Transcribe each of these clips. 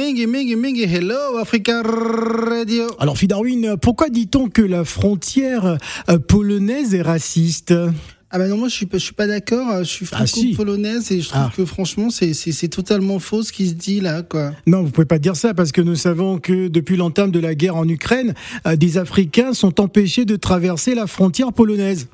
mingi, mingi, mingi, hello, Africa Radio. Alors, Phil Darwin, pourquoi dit-on que la frontière euh, polonaise est raciste? Ah bah non, moi je suis pas, je suis pas d'accord, euh, je suis Ah, si. franco-polonaise et je trouve Ah. que franchement c'est, c'est, c'est totalement faux ce qui se dit là, quoi. Non, vous pouvez pas dire ça parce que nous savons que depuis l'entame de la guerre en Ukraine, euh, des Africains sont empêchés de traverser la frontière polonaise.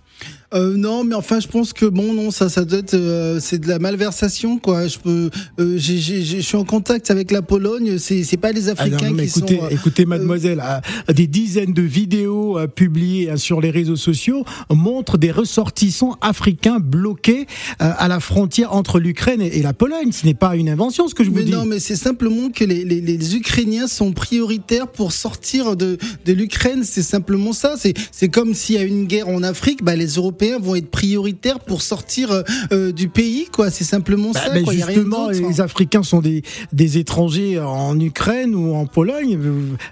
Euh, non, mais enfin je pense que bon, non, ça, ça doit être, euh, c'est de la malversation, quoi. Je peux, euh, j'ai, j'ai, j'ai- je suis en contact avec la Pologne, c'est, c'est pas les Ah non, Africains mais qui écoutez, sont. euh, écoutez, mademoiselle, euh, des dizaines de vidéos euh, publiées euh, sur les réseaux sociaux montrent des ressortissants africains bloqués euh, à la frontière entre l'Ukraine et, et la Pologne. Ce n'est pas une invention, ce que je vous Mais dis. non, mais c'est simplement que les, les, les Ukrainiens sont prioritaires pour sortir de, de l'Ukraine. C'est simplement ça. C'est, c'est comme s'il y a une guerre en Afrique, bah, les Européens vont être prioritaires pour sortir euh, euh, du pays, quoi. C'est simplement Bah, ça. ben quoi. Il y a rien justement, d'autre. hein. les Africains sont des, des étrangers en Ukraine ou en Pologne.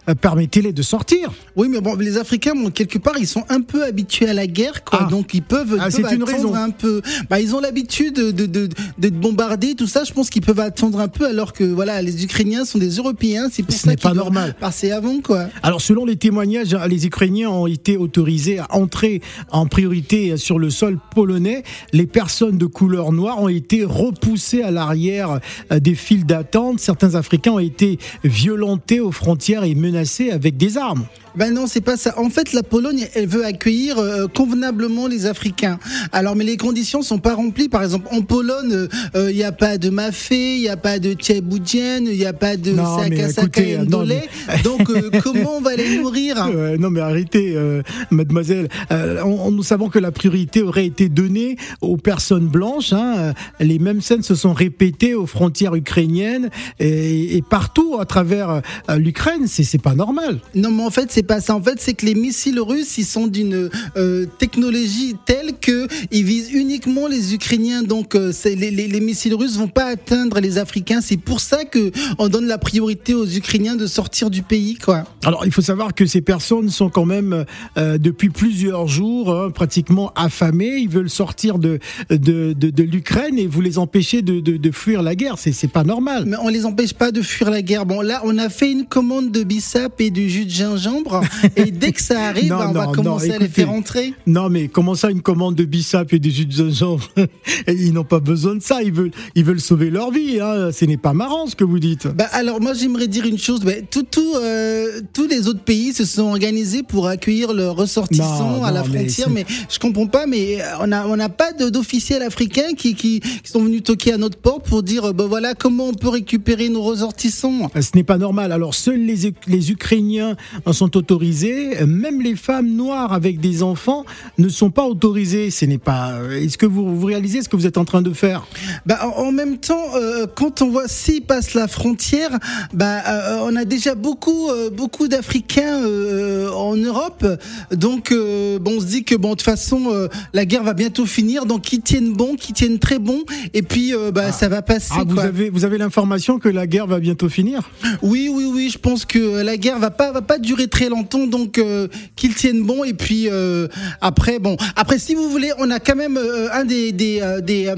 Euh, Permettez-les de sortir. Oui, mais bon, les Africains, bon, quelque part, ils sont un peu habitués à la guerre, quoi. Ah. Donc ils peuvent, Ah, ils c'est peuvent une raison. un peu. Bah, ils ont l'habitude de, de, d'être bombardés, tout ça. Je pense qu'ils peuvent attendre un peu, alors que voilà, les Ukrainiens sont des Européens. C'est pour Ce ça n'est qu'ils pas normal. passer avant, quoi. Alors, selon les témoignages, les Ukrainiens ont été autorisés à entrer en priorité sur le sol polonais. Les personnes de couleur noire ont été repoussées à l'arrière euh, des files d'attente. Certains Africains ont été violentés aux frontières et menacés avec des armes. Ben non, c'est pas ça. En fait, la Pologne, elle veut accueillir euh, convenablement les Africains. Alors, mais les conditions sont pas remplies. Par exemple, en Pologne, il n'y a pas de mafé, il n'y a pas de tchéboudienne, il n'y a pas de Non, mais saka mais- Donc, euh, comment on va les nourrir? Euh, non mais arrêtez, euh, mademoiselle. Euh, on- on- nous savons que la priorité aurait été donnée aux personnes blanches. hein. Euh, Les mêmes scènes se sont répétées aux frontières ukrainiennes et, et partout à travers euh, l'Ukraine. C'est pas normal. Non, mais en fait, c'est pas ça. En fait, c'est que les missiles russes, ils sont d'une euh, technologie telle que ils visent uniquement les Ukrainiens. Donc, euh, les, les, les missiles russes vont pas atteindre les Africains. C'est pour ça que on donne la priorité aux Ukrainiens de sortir du pays, quoi. Alors il faut savoir que ces personnes sont quand même euh, depuis plusieurs jours hein, pratiquement affamées. Ils veulent sortir de de, de, de l'Ukraine et vous les empêchez de, de, de fuir la guerre. C'est c'est pas normal. Mais on les empêche pas de fuir la guerre. Bon, là, on a fait une commande de bissap et du jus de gingembre. et dès que ça arrive, Non, on va commencer non, à les faire entrer. Non, mais comment ça, une commande de bissap et des jus de gingembre Ils n'ont pas besoin de ça. Ils veulent, ils veulent sauver leur vie. Hein. Ce n'est pas marrant ce que vous dites. Bah alors moi j'aimerais dire une chose, bah, tout, tout, euh, tous les autres pays se sont organisés pour accueillir leurs ressortissants à la mais frontière, c'est- mais, je comprends pas, mais euh, on n'a on n'a pas d'officiels africains qui, qui, qui sont venus toquer à notre porte pour dire, bah voilà, comment on peut récupérer nos ressortissants. Ce n'est pas normal. Alors, seuls les, les Ukrainiens en sont autorisés. Même les femmes noires avec des enfants ne sont pas autorisées. Ce n'est pas. Est-ce que vous, vous réalisez ce que vous êtes en train de faire? Bah, en, même temps, euh, quand on voit s'ils passent la frontière, bah, euh, on a déjà beaucoup, euh, beaucoup d'Africains euh, en Europe. Donc, euh, bon, on se dit que bon, de toute façon, euh, la guerre va bientôt finir. Donc, qu'ils tiennent bon, qu'ils tiennent très bon, et puis, euh, bah, ça va passer. Ah, vous avez, vous avez l'information que la guerre va bientôt finir? Oui, oui, oui. Je pense que la guerre va pas, va pas durer très longtemps. Donc, euh, qu'ils tiennent bon, et puis euh, après, bon, après, si vous voulez, on a quand même euh, un des des des,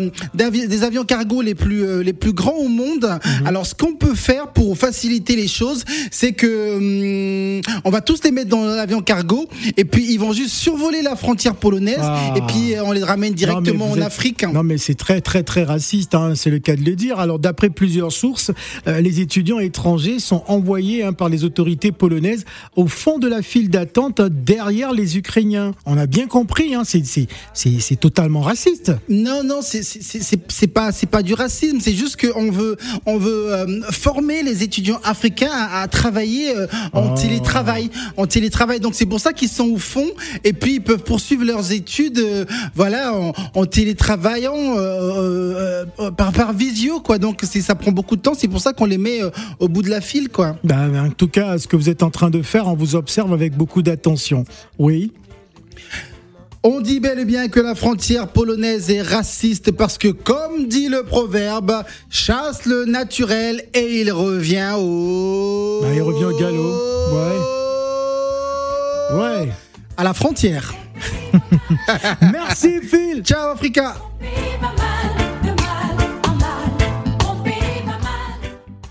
des avions cargo les plus les plus grands au monde. Alors, ce qu'on peut faire pour faciliter les choses, c'est que hum, on va tous les mettre dans l'avion cargo, et puis ils vont juste survoler la frontière polonaise, Ah. et puis on les ramène directement en êtes- Afrique. Non, mais c'est très, très, très raciste, hein, c'est le cas de le dire. Alors, d'après plusieurs sources, les étudiants étrangers sont envoyés hein, par les autorités polonaises au fond de la file d'attente derrière les Ukrainiens. On a bien compris, hein, c'est- c'est c'est- c'est totalement raciste. Non, non, c'est c'est- c'est- c'est c'est pas c'est pas du racisme. C'est juste qu'on veut on veut euh, former les étudiants africains à, à travailler euh, en Oh. télétravail, en télétravail. Donc c'est pour ça qu'ils sont au fond et puis ils peuvent poursuivre leurs études euh, voilà, en, en télétravaillant par, par visio, quoi. Donc ça prend beaucoup de temps. C'est pour ça qu'on les met au bout de la file, quoi. Ben, en tout cas, ce que vous êtes en train de faire, on vous observe avec beaucoup d'attention. Oui. On dit bel et bien que la frontière polonaise est raciste parce que, comme dit le proverbe, chasse le naturel et il revient au. Bah, il revient au galop. Ouais. À la frontière. Merci Phil. Ciao Africa.